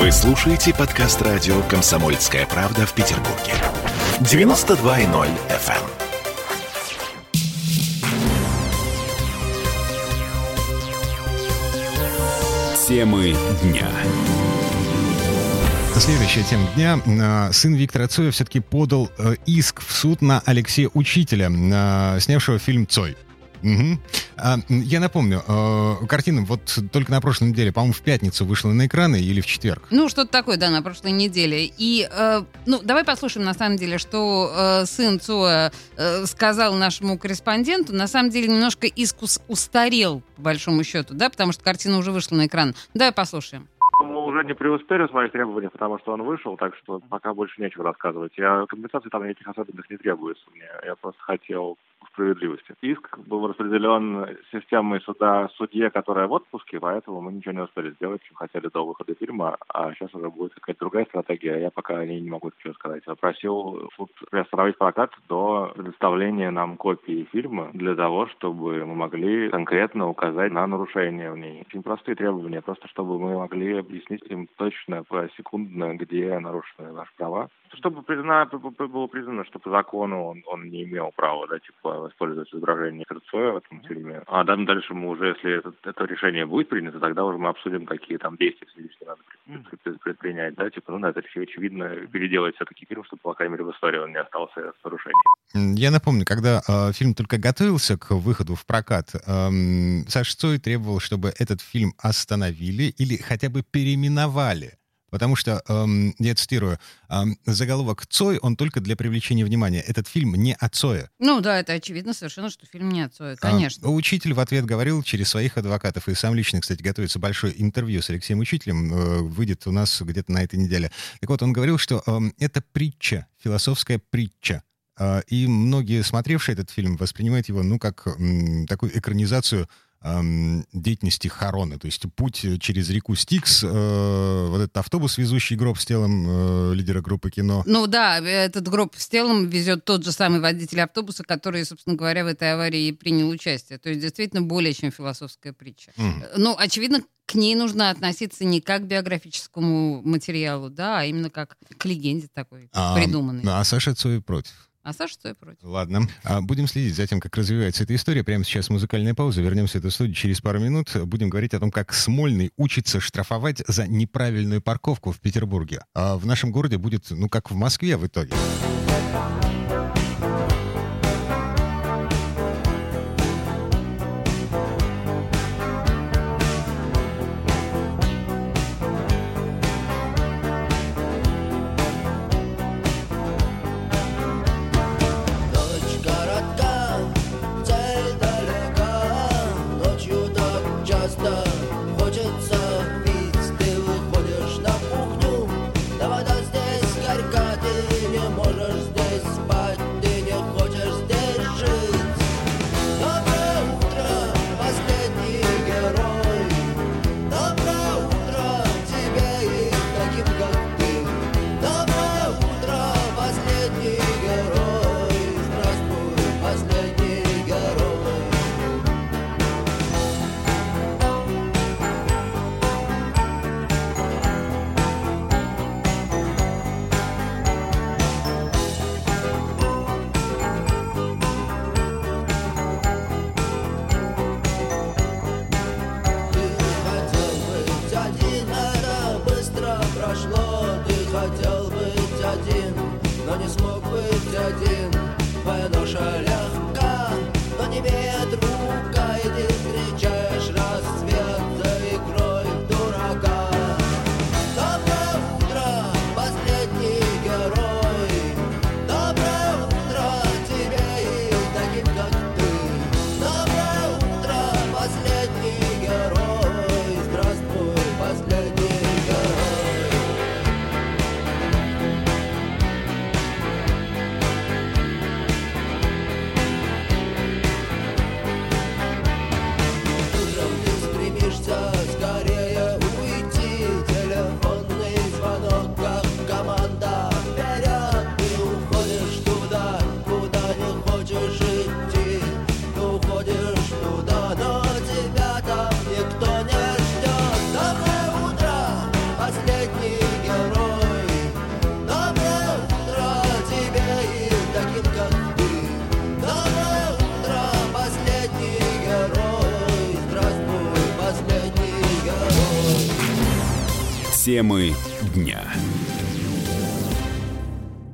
Вы слушаете подкаст радио «Комсомольская правда» в Петербурге. 92.0 FM. Темы дня. Следующая тема дня. А, сын Виктора Цоя все-таки подал э, иск в суд на Алексея Учителя, а, снявшего фильм «Цой». Угу. А, я напомню, э, картина вот только на прошлой неделе, по-моему, в пятницу вышла на экраны или в четверг? Ну, что-то такое, да, на прошлой неделе. И, э, ну, давай послушаем, на самом деле, что э, сын Цоя э, сказал нашему корреспонденту. На самом деле, немножко искус устарел, по большому счету, да, потому что картина уже вышла на экран. Давай послушаем. Мы уже не преуспели в своих требованиях, потому что он вышел, так что пока больше нечего рассказывать. Я компенсации там никаких особенных не требуется мне. Я просто хотел справедливости. Иск был распределен системой суда судье, которая в отпуске, поэтому мы ничего не успели сделать, чем хотели до выхода фильма, а сейчас уже будет какая-то другая стратегия, я пока о ней не могу ничего сказать. Я просил суд приостановить прокат до предоставления нам копии фильма для того, чтобы мы могли конкретно указать на нарушения в ней. Очень простые требования, просто чтобы мы могли объяснить им точно, секундно, где нарушены наши права. Чтобы признано, было признано, что по закону он, он не имел права, да, типа, использовать изображение Кравцова в этом фильме. А там дальше мы уже, если это, это решение будет принято, тогда уже мы обсудим, какие там действия в надо предпринять, да, типа, ну, надо очевидно переделать все-таки фильм, чтобы, по крайней мере, в истории он не остался с нарушением. Я напомню, когда э, фильм только готовился к выходу в прокат, э, Саша Цой требовал, чтобы этот фильм остановили или хотя бы переименовали Потому что, эм, я цитирую, эм, заголовок «Цой», он только для привлечения внимания. Этот фильм не о Цое. Ну да, это очевидно совершенно, что фильм не о Цое, а, конечно. А, учитель в ответ говорил через своих адвокатов, и сам лично, кстати, готовится большое интервью с Алексеем Учителем, э, выйдет у нас где-то на этой неделе. Так вот, он говорил, что э, это притча, философская притча. Э, и многие, смотревшие этот фильм, воспринимают его, ну, как э, такую экранизацию деятельности Харона. То есть путь через реку Стикс, э, вот этот автобус, везущий гроб с телом э, лидера группы кино. Ну да, этот гроб с телом везет тот же самый водитель автобуса, который, собственно говоря, в этой аварии и принял участие. То есть действительно более чем философская притча. Mm. Ну, очевидно, к ней нужно относиться не как к биографическому материалу, да, а именно как к легенде такой а, придуманной. А Саша Цой против. А Саша Цой против. Ладно. А будем следить за тем, как развивается эта история. Прямо сейчас музыкальная пауза. Вернемся в эту студию через пару минут. Будем говорить о том, как Смольный учится штрафовать за неправильную парковку в Петербурге. А в нашем городе будет, ну, как в Москве в итоге. Темы дня.